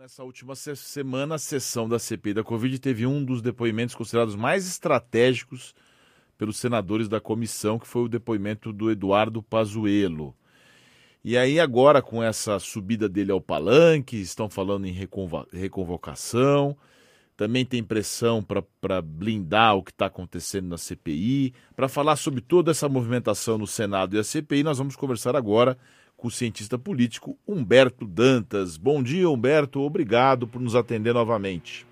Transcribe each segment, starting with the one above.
Nessa última semana, a sessão da CPI da Covid teve um dos depoimentos considerados mais estratégicos pelos senadores da comissão, que foi o depoimento do Eduardo Pazuello. E aí agora com essa subida dele ao palanque, estão falando em reconvocação, também tem pressão para blindar o que está acontecendo na CPI. Para falar sobre toda essa movimentação no Senado e a CPI, nós vamos conversar agora com o cientista político Humberto Dantas. Bom dia, Humberto. Obrigado por nos atender novamente.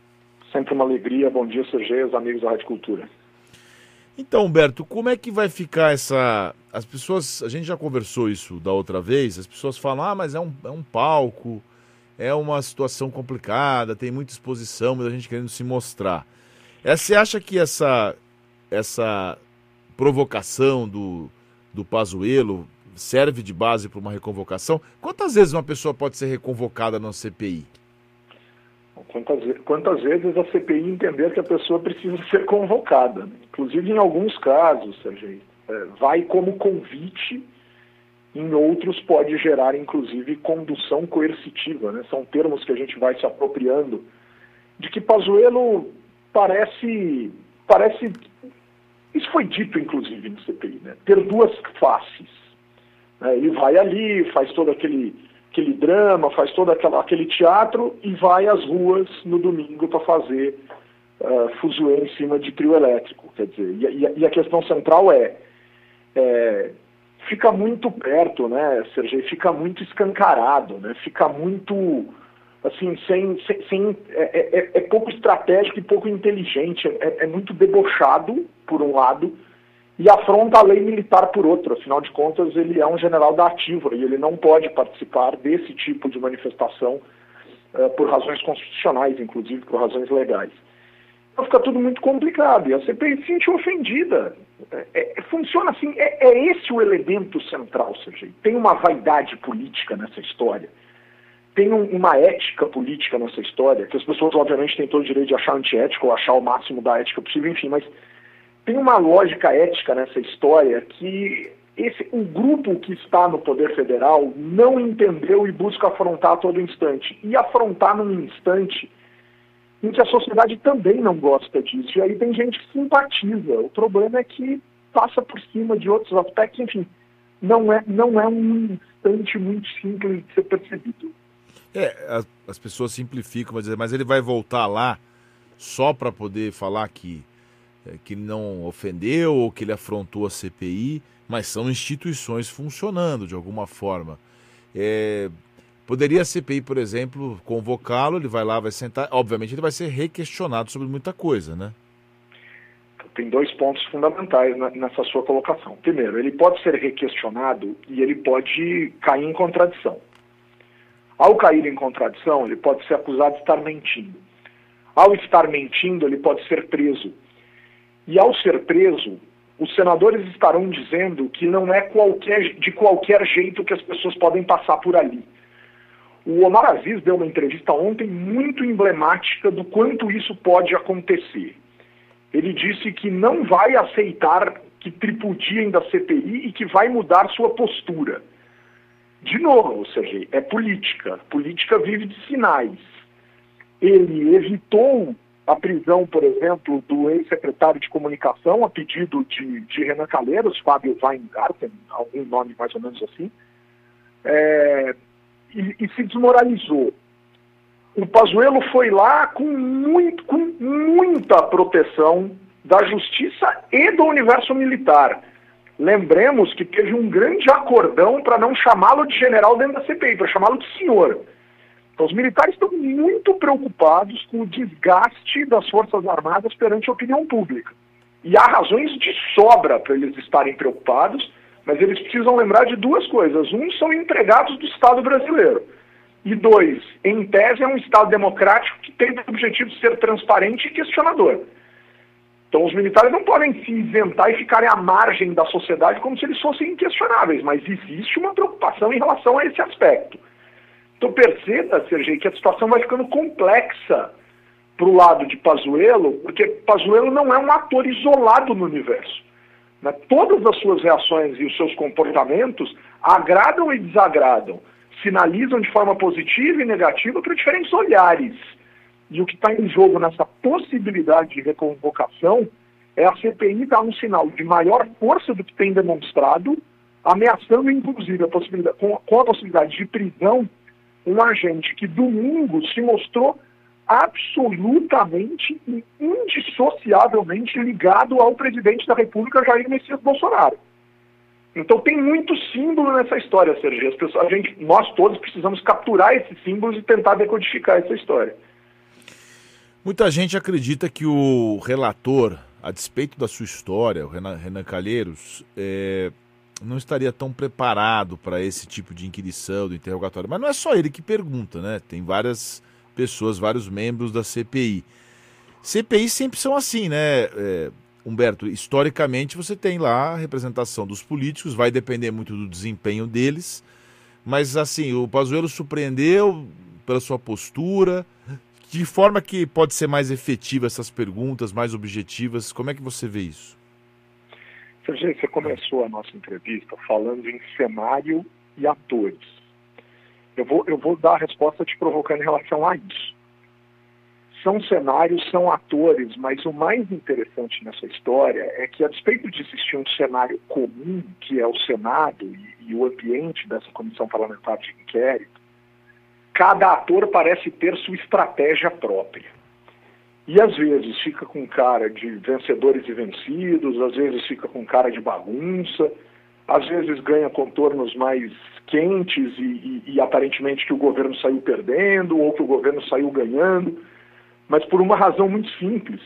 Sempre uma alegria. Bom dia, os amigos da Rádio Cultura. Então, Humberto, como é que vai ficar essa. As pessoas. A gente já conversou isso da outra vez. As pessoas falam, ah, mas é um, é um palco, é uma situação complicada, tem muita exposição, muita gente querendo se mostrar. É, você acha que essa, essa provocação do, do Pazuello serve de base para uma reconvocação. Quantas vezes uma pessoa pode ser reconvocada na CPI? Quantas, quantas vezes a CPI entender que a pessoa precisa ser convocada? Inclusive, em alguns casos, Sergei, é, vai como convite, em outros pode gerar, inclusive, condução coercitiva. Né? São termos que a gente vai se apropriando de que Pazuello parece, parece isso foi dito, inclusive, no CPI, né? ter duas faces. Né? Ele vai ali, faz todo aquele, aquele drama, faz todo aquela, aquele teatro e vai às ruas no domingo para fazer uh, fuzuê em cima de trio elétrico. Quer dizer, e, e a questão central é, é, fica muito perto, né, Sergei? Fica muito escancarado, né? Fica muito assim, sem, sem, sem é, é, é, pouco estratégico e pouco inteligente, é, é muito debochado, por um lado, e afronta a lei militar por outro. Afinal de contas, ele é um general da ativa e ele não pode participar desse tipo de manifestação uh, por razões constitucionais, inclusive por razões legais. Então fica tudo muito complicado e a CPI se sentiu ofendida. É, é, funciona assim, é, é, esse o elemento central, Sergei. Tem uma vaidade política nessa história. Tem um, uma ética política nessa história, que as pessoas, obviamente, têm todo o direito de achar antiético ou achar o máximo da ética possível, enfim, mas tem uma lógica ética nessa história que esse, o grupo que está no poder federal não entendeu e busca afrontar a todo instante. E afrontar num instante em que a sociedade também não gosta disso. E aí tem gente que simpatiza. O problema é que passa por cima de outros aspectos, enfim, não é, não é um instante muito simples de ser percebido. É, as, as pessoas simplificam, mas, mas ele vai voltar lá só para poder falar que que ele não ofendeu ou que ele afrontou a CPI, mas são instituições funcionando de alguma forma. É, poderia a CPI, por exemplo, convocá-lo, ele vai lá, vai sentar, obviamente ele vai ser requestionado sobre muita coisa, né? Tem dois pontos fundamentais nessa sua colocação. Primeiro, ele pode ser requestionado e ele pode cair em contradição. Ao cair em contradição, ele pode ser acusado de estar mentindo. Ao estar mentindo, ele pode ser preso e ao ser preso, os senadores estarão dizendo que não é qualquer, de qualquer jeito que as pessoas podem passar por ali. O Omar Aziz deu uma entrevista ontem muito emblemática do quanto isso pode acontecer. Ele disse que não vai aceitar que tripudiem da CPI e que vai mudar sua postura. De novo, Sergei, é política. Política vive de sinais. Ele evitou a prisão, por exemplo, do ex-secretário de comunicação, a pedido de, de Renan Calheiros, Fábio Weingarten, algum nome mais ou menos assim, é, e, e, se desmoralizou. O Pazuello foi lá com, muito, com muita proteção da justiça e do universo militar. Lembremos que teve um grande acordão para não chamá-lo de general dentro da CPI, para chamá-lo de senhor. Então, os militares estão muito preocupados com o desgaste das Forças Armadas perante a opinião pública. E há razões de sobra para eles estarem preocupados, mas eles precisam lembrar de duas coisas. Um, são empregados do Estado brasileiro. E dois, em tese, é um Estado democrático que tem o objetivo de ser transparente e questionador. Então, os militares não podem se isentar e ficarem à margem da sociedade como se eles fossem inquestionáveis, mas existe uma preocupação em relação a esse aspecto. Então perceba, Sergei, que a situação vai ficando complexa para o lado de Pazuello, porque Pazuello não é um ator isolado no universo. Né? Todas as suas reações e os seus comportamentos agradam e desagradam. sinalizam de forma positiva e negativa para diferentes olhares. E o que está em jogo nessa possibilidade de reconvocação é a CPI dar um sinal de maior força do que tem demonstrado, ameaçando inclusive a possibilidade, com, com a possibilidade de prisão um agente que domingo se mostrou absolutamente e indissociavelmente ligado ao presidente da República, Jair Messias Bolsonaro. Então tem muito símbolo nessa história, Sergio. As pessoas, a gente, nós todos precisamos capturar esses símbolos e tentar decodificar essa história. Muita gente acredita que o relator, a despeito da sua história, o Renan, Renan Calheiros, é, não estaria tão preparado para esse tipo de inquirição, do interrogatório. Mas não é só ele que pergunta, né? Tem várias pessoas, vários membros da CPI. CPI sempre são assim, né, é, Humberto? Historicamente você tem lá a representação dos políticos, vai depender muito do desempenho deles, mas assim, o Pazuello surpreendeu pela sua postura, de forma que pode ser mais efetiva essas perguntas, mais objetivas, como é que você vê isso? Você começou a nossa entrevista falando em cenário e atores. Eu vou, eu vou dar a resposta te provocando em relação a isso. São cenários, são atores, mas o mais interessante nessa história é que, a despeito de existir um cenário comum, que é o Senado e, e o ambiente dessa comissão parlamentar de inquérito, cada ator parece ter sua estratégia própria. E às vezes fica com cara de vencedores e vencidos, às vezes fica com cara de bagunça, às vezes ganha contornos mais quentes e, e, e, aparentemente que o governo saiu perdendo ou que o governo saiu ganhando, mas por uma razão muito simples.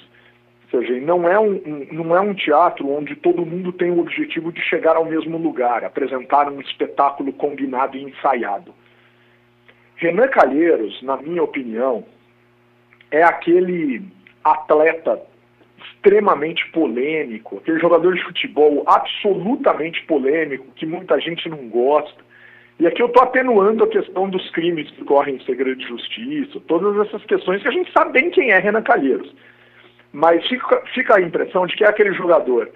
Ou seja, não é um, um, não é um teatro onde todo mundo tem o objetivo de chegar ao mesmo lugar, apresentar um espetáculo combinado e ensaiado. Renan Calheiros, na minha opinião, é aquele atleta extremamente polêmico, aquele jogador de futebol absolutamente polêmico, que muita gente não gosta. E aqui eu estou atenuando a questão dos crimes que correm em segredo de justiça, todas essas questões que a gente sabe bem quem é Renan Calheiros. Mas fica, fica a impressão de que é aquele jogador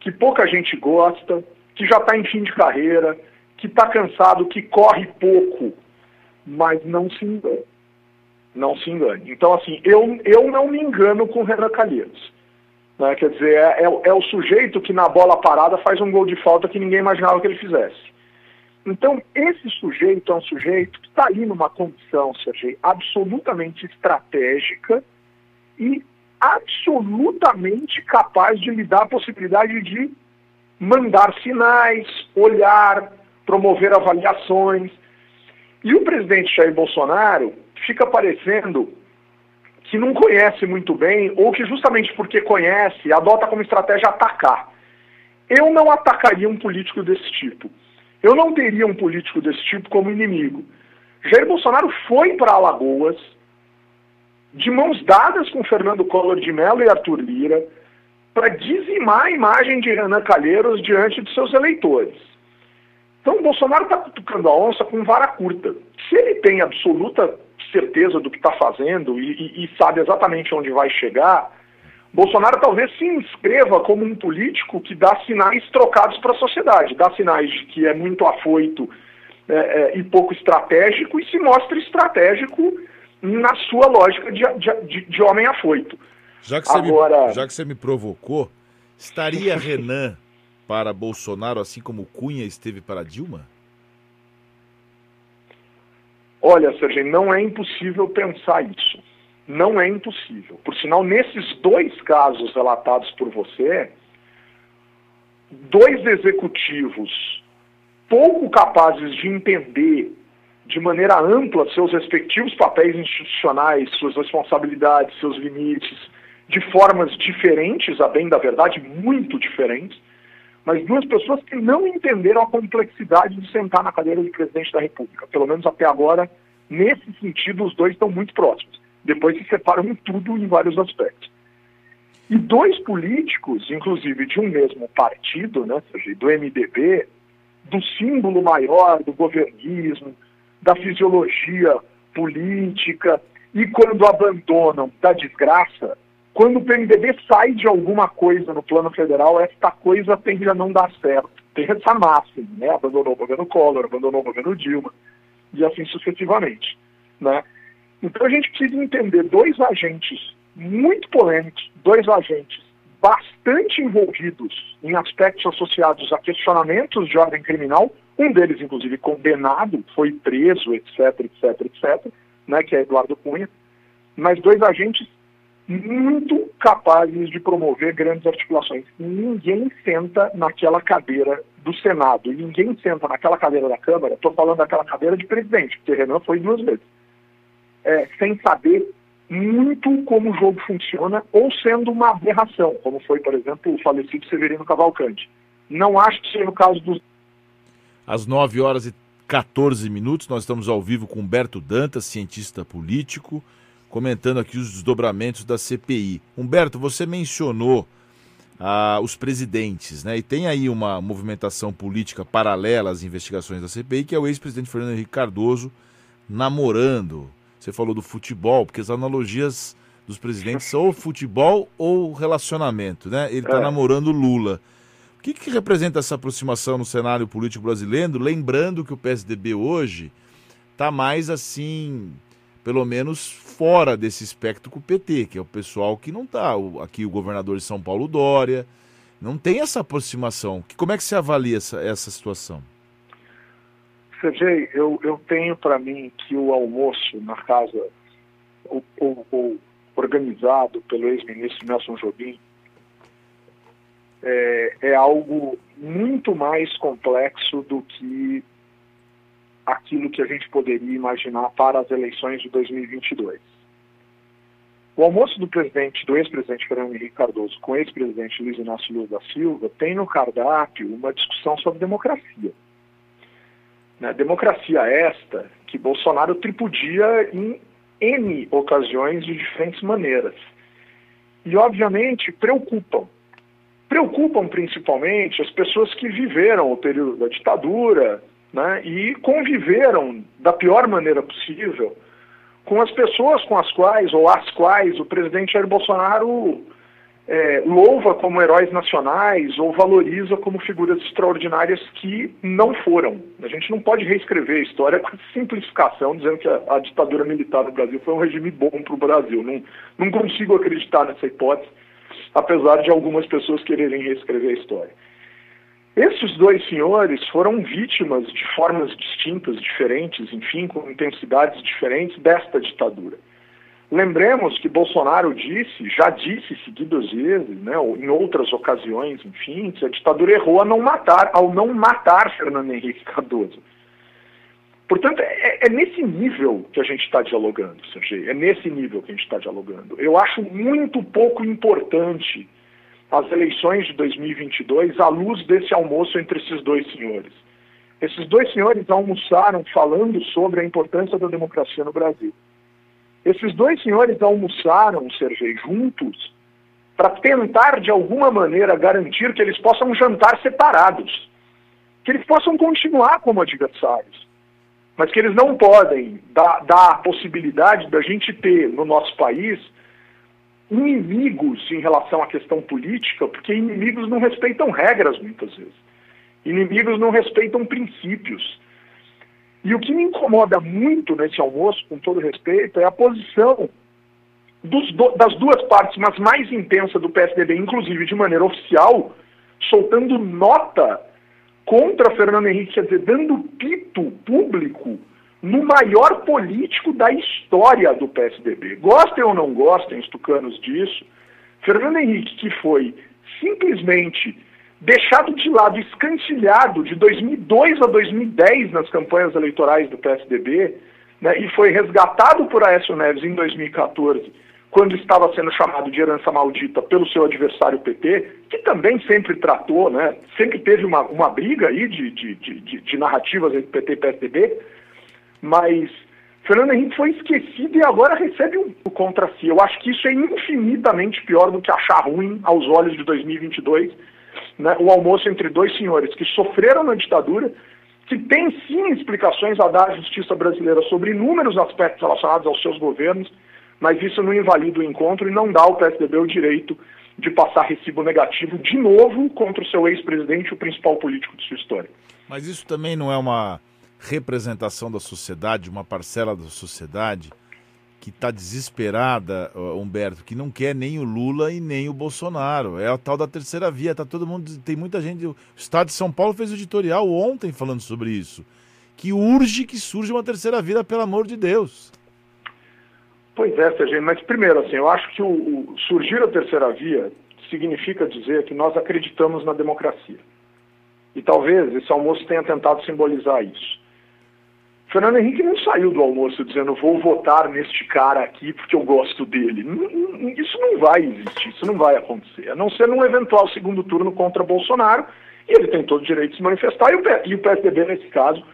que pouca gente gosta, que já está em fim de carreira, que está cansado, que corre pouco, mas não se engane. Não se engane. Então, assim, eu, eu não me engano com o Renan Calheiros. Né? Quer dizer, é, é, é, o sujeito que na bola parada faz um gol de falta que ninguém imaginava que ele fizesse. Então, esse sujeito é um sujeito que está ali numa condição, Sergei, absolutamente estratégica e absolutamente capaz de lhe dar a possibilidade de mandar sinais, olhar, promover avaliações. E o presidente Jair Bolsonaro fica parecendo que não conhece muito bem, ou que justamente porque conhece, adota como estratégia atacar. Eu não atacaria um político desse tipo. Eu não teria um político desse tipo como inimigo. Jair Bolsonaro foi para Alagoas, de mãos dadas com Fernando Collor de Mello e Arthur Lira, para dizimar a imagem de Renan Calheiros diante de seus eleitores. Então, o Bolsonaro está cutucando a onça com vara curta. Se ele tem absoluta certeza do que está fazendo e, e, e, sabe exatamente onde vai chegar, Bolsonaro talvez se inscreva como um político que dá sinais trocados para a sociedade, dá sinais de que é muito afoito é, é, e pouco estratégico e se mostra estratégico na sua lógica de, de, de homem afoito. Já que, Agora... me, já que você me provocou, estaria Renan para Bolsonaro assim como Cunha esteve para Dilma? Olha, Sérgio, não é impossível pensar isso. Não é impossível. Por sinal, nesses dois casos relatados por você, dois executivos pouco capazes de entender de maneira ampla seus respectivos papéis institucionais, suas responsabilidades, seus limites, de formas diferentes, a bem da verdade, muito diferentes, mas duas pessoas que não entenderam a complexidade de sentar na cadeira de presidente da República. Pelo menos até agora, nesse sentido, os dois estão muito próximos. Depois se separam em tudo em vários aspectos. E dois políticos, inclusive de um mesmo partido, né, seja, do MDB, do símbolo maior do governismo, da fisiologia política, e quando abandonam da desgraça, quando o PMDB sai de alguma coisa no plano federal, esta coisa tende a não dar certo. Tem essa máxima, né? Abandonou o governo Collor, abandonou o governo Dilma. e assim sucessivamente. Né? Então a gente precisa entender dois agentes muito polêmicos, dois agentes bastante envolvidos em aspectos associados a questionamentos de ordem criminal, um deles, inclusive, condenado, foi preso, etc, etc, etc, né, que é Eduardo Cunha, mas dois agentes muito capazes de promover grandes articulações. Ninguém senta naquela cadeira do Senado, ninguém senta naquela cadeira da Câmara, estou falando daquela cadeira de presidente, porque Renan foi duas vezes, é, sem saber muito como o jogo funciona, ou sendo uma aberração, como foi, por exemplo, o falecido Severino Cavalcante. Não acho que seja o caso dos. Às 9 horas e 14 minutos, nós estamos ao vivo com Humberto Dantas, cientista político comentando aqui os desdobramentos da CPI. Humberto, você mencionou ah, os presidentes, né? E tem aí uma movimentação política paralela às investigações da CPI, que é o ex-presidente Fernando Henrique Cardoso namorando. Você falou do futebol, porque as analogias dos presidentes são ou futebol ou relacionamento, né? Ele está é. namorando Lula. O que, que representa essa aproximação no cenário político brasileiro? Lembrando que o PSDB hoje está mais assim pelo menos fora desse espectro com o PT, que é o pessoal que não está. Aqui o governador de São Paulo, Dória, não tem essa aproximação. Como é que você avalia essa, essa situação? Sergei, eu, eu tenho para mim que o almoço na casa, o, o, o organizado pelo ex-ministro Nelson Jobim, é, é algo muito mais complexo do que aquilo que a gente poderia imaginar para as eleições de 2022. O almoço do presidente, do ex-presidente Fernando Henrique Cardoso com o ex-presidente Luiz Inácio Lula da Silva tem no cardápio uma discussão sobre democracia. Né? Democracia esta que Bolsonaro tripudia em N ocasiões de diferentes maneiras. E, obviamente, preocupam. Preocupam principalmente as pessoas que viveram o período da ditadura, né, e conviveram da pior maneira possível com as pessoas com as quais, ou as quais, o presidente Jair Bolsonaro é, louva como heróis nacionais ou valoriza como figuras extraordinárias que não foram. A gente não pode reescrever a história com simplificação, dizendo que a, a ditadura militar no Brasil foi um regime bom para o Brasil. Não, não consigo acreditar nessa hipótese, apesar de algumas pessoas quererem reescrever a história. Esses dois senhores foram vítimas de formas distintas, diferentes, enfim, com intensidades diferentes desta ditadura. Lembremos que Bolsonaro disse, já disse seguidas vezes, né, em outras ocasiões, enfim, que a ditadura errou não matar, ao não matar Fernando Henrique Cardoso. Portanto, é, é nesse nível que a gente está dialogando, Sergei, é nesse nível que a gente está dialogando. Eu acho muito pouco importante as eleições de 2022 à luz desse almoço entre esses dois senhores. Esses dois senhores almoçaram falando sobre a importância da democracia no Brasil. Esses dois senhores almoçaram, Sergei, juntos, para tentar de alguma maneira garantir que eles possam jantar separados, que eles possam continuar como adversários, mas que eles não podem dar, dar a possibilidade da gente ter no nosso país inimigos em relação à questão política, porque inimigos não respeitam regras muitas vezes. Inimigos não respeitam princípios. E o que me incomoda muito nesse almoço, com todo respeito, é a posição do, das duas partes, mas mais intensa do PSDB, inclusive de maneira oficial, soltando nota contra Fernando Henrique, quer dizer, dando pito público no maior político da história do PSDB. Gostem ou não gostem, os tucanos, disso, Fernando Henrique, que foi simplesmente deixado de lado, escantilhado de 2002 a 2010 nas campanhas eleitorais do PSDB, né, e foi resgatado por Aécio Neves em 2014, quando estava sendo chamado de herança maldita pelo seu adversário PT, que também sempre tratou, né, sempre teve uma, uma briga aí de, de, de, de narrativas entre PT e PSDB, mas Fernando Henrique foi esquecido e agora recebe um contra si. Eu acho que isso é infinitamente pior do que achar ruim aos olhos de 2022 né, o almoço entre dois senhores que sofreram na ditadura, que tem sim explicações a dar à justiça brasileira sobre inúmeros aspectos relacionados aos seus governos, mas isso não invalida o encontro e não dá ao PSDB o direito de passar recibo negativo de novo contra o seu ex-presidente, o principal político de sua história. Mas isso também não é uma representação da sociedade, uma parcela da sociedade que está desesperada, Humberto, que não quer nem o Lula e nem o Bolsonaro. É a tal da terceira via. Tá todo mundo, tem muita gente. O Estado de São Paulo fez um editorial ontem falando sobre isso, que urge que surja uma terceira via, pelo amor de Deus. Pois é, Sérgio, mas primeiro, assim, eu acho que o, o surgir a terceira via significa dizer que nós acreditamos na democracia. E talvez esse almoço tenha tentado simbolizar isso. Fernando Henrique não saiu do almoço dizendo vou votar neste cara aqui porque eu gosto dele. Isso não vai existir, isso não vai acontecer. A não ser num eventual segundo turno contra Bolsonaro, e ele tem todo o direito de se manifestar, e o PSDB, nesse caso,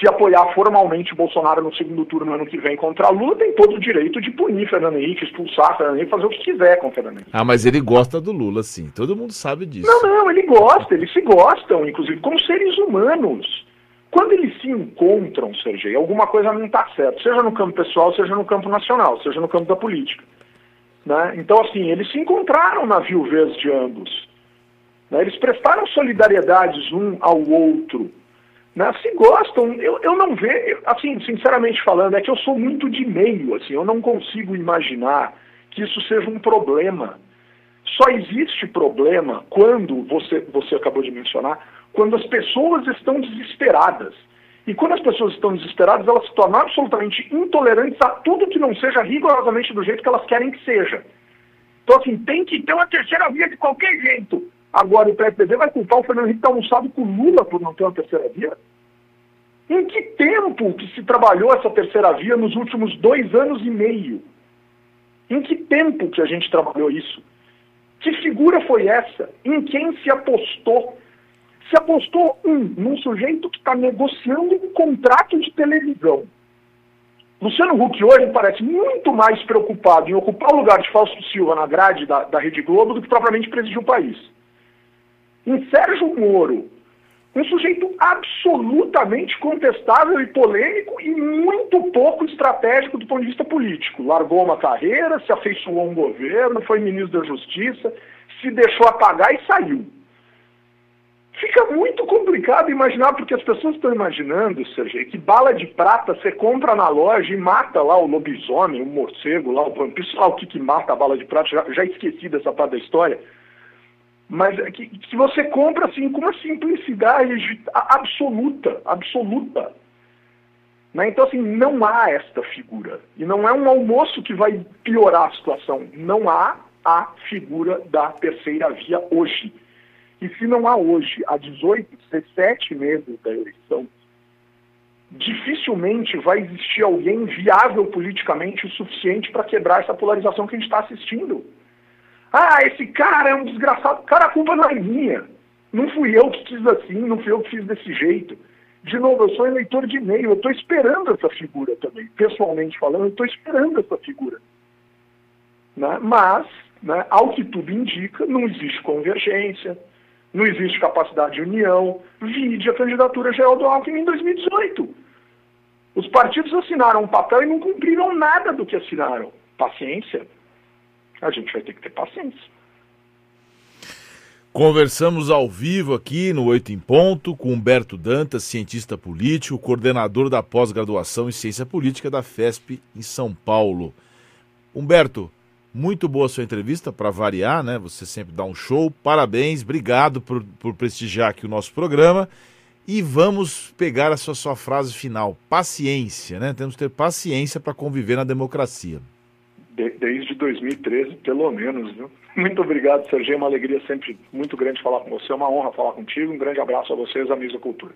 se apoiar formalmente Bolsonaro no segundo turno ano que vem contra Lula, tem todo o direito de punir Fernando Henrique, expulsar Fernando Henrique, fazer o que quiser com Fernando Henrique. Ah, mas ele gosta do Lula, sim. Todo mundo sabe disso. Não, não, ele gosta, eles se gostam, inclusive, como seres humanos. Quando eles se encontram, Sergei, alguma coisa não está certa, seja no campo pessoal, seja no campo nacional, seja no campo da política. Né? Então, assim, eles se encontraram na viuvez de ambos. Né? Eles prestaram solidariedades um ao outro. Né? Se gostam, eu, eu não vejo, assim, sinceramente falando, é que eu sou muito de meio, assim, eu não consigo imaginar que isso seja um problema. Só existe problema quando, você, você acabou de mencionar, quando as pessoas estão desesperadas. E quando as pessoas estão desesperadas, elas se tornam absolutamente intolerantes a tudo que não seja rigorosamente do jeito que elas querem que seja. Então, assim, tem que ter uma terceira via de qualquer jeito. Agora, o PSDB vai culpar o Fernando Henrique almoçado com o Lula por não ter uma terceira via? Em que tempo que se trabalhou essa terceira via nos últimos dois anos e meio? Em que tempo que a gente trabalhou isso? Que figura foi essa? Em quem se apostou? se apostou, um, num sujeito que está negociando um contrato de televisão. Luciano Huck hoje parece muito mais preocupado em ocupar o lugar de Fausto Silva na grade da, da Rede Globo do que propriamente presidir o país. Em Sérgio Moro, um sujeito absolutamente contestável e polêmico e muito pouco estratégico do ponto de vista político. Largou uma carreira, se afeiçoou a um governo, foi ministro da Justiça, se deixou apagar e saiu. Fica muito complicado imaginar, porque as pessoas estão imaginando, Sergei, que bala de prata você compra na loja e mata lá o lobisomem, o morcego, lá o vampiro, sei lá o que, que mata a bala de prata, já, já esqueci dessa parte da história. Mas é que, que você compra assim com uma simplicidade absoluta, absoluta. Né? Então, assim, não há esta figura. E não é um almoço que vai piorar a situação. Não há a figura da terceira via hoje que se não há hoje, há 18, 17 meses da eleição, dificilmente vai existir alguém viável politicamente o suficiente para quebrar essa polarização que a gente está assistindo. Ah, esse cara é um desgraçado. Cara, a culpa não é minha. Não fui eu que quis assim, não fui eu que fiz desse jeito. De novo, eu sou eleitor de e-mail, eu estou esperando essa figura também. Pessoalmente falando, eu estou esperando essa figura. Né? Mas, né, ao que tudo indica, não existe convergência, não existe capacidade de união. Vide a candidatura geral do Alckmin em 2018. Os partidos assinaram um papel e não cumpriram nada do que assinaram. Paciência. A gente vai ter que ter paciência. Conversamos ao vivo aqui no Oito em Ponto com Humberto Dantas, cientista político, coordenador da pós-graduação em ciência política da FESP em São Paulo. Humberto, muito boa sua entrevista, para variar, né? Você sempre dá um show. Parabéns, obrigado por, por prestigiar aqui o nosso programa. E vamos pegar a sua, sua frase final. Paciência, né? Temos que ter paciência para conviver na democracia. De, desde 2013, pelo menos, viu? Muito obrigado, Sergio. É uma alegria sempre muito grande falar com você. É uma honra falar contigo. Um grande abraço a vocês, amigos da cultura.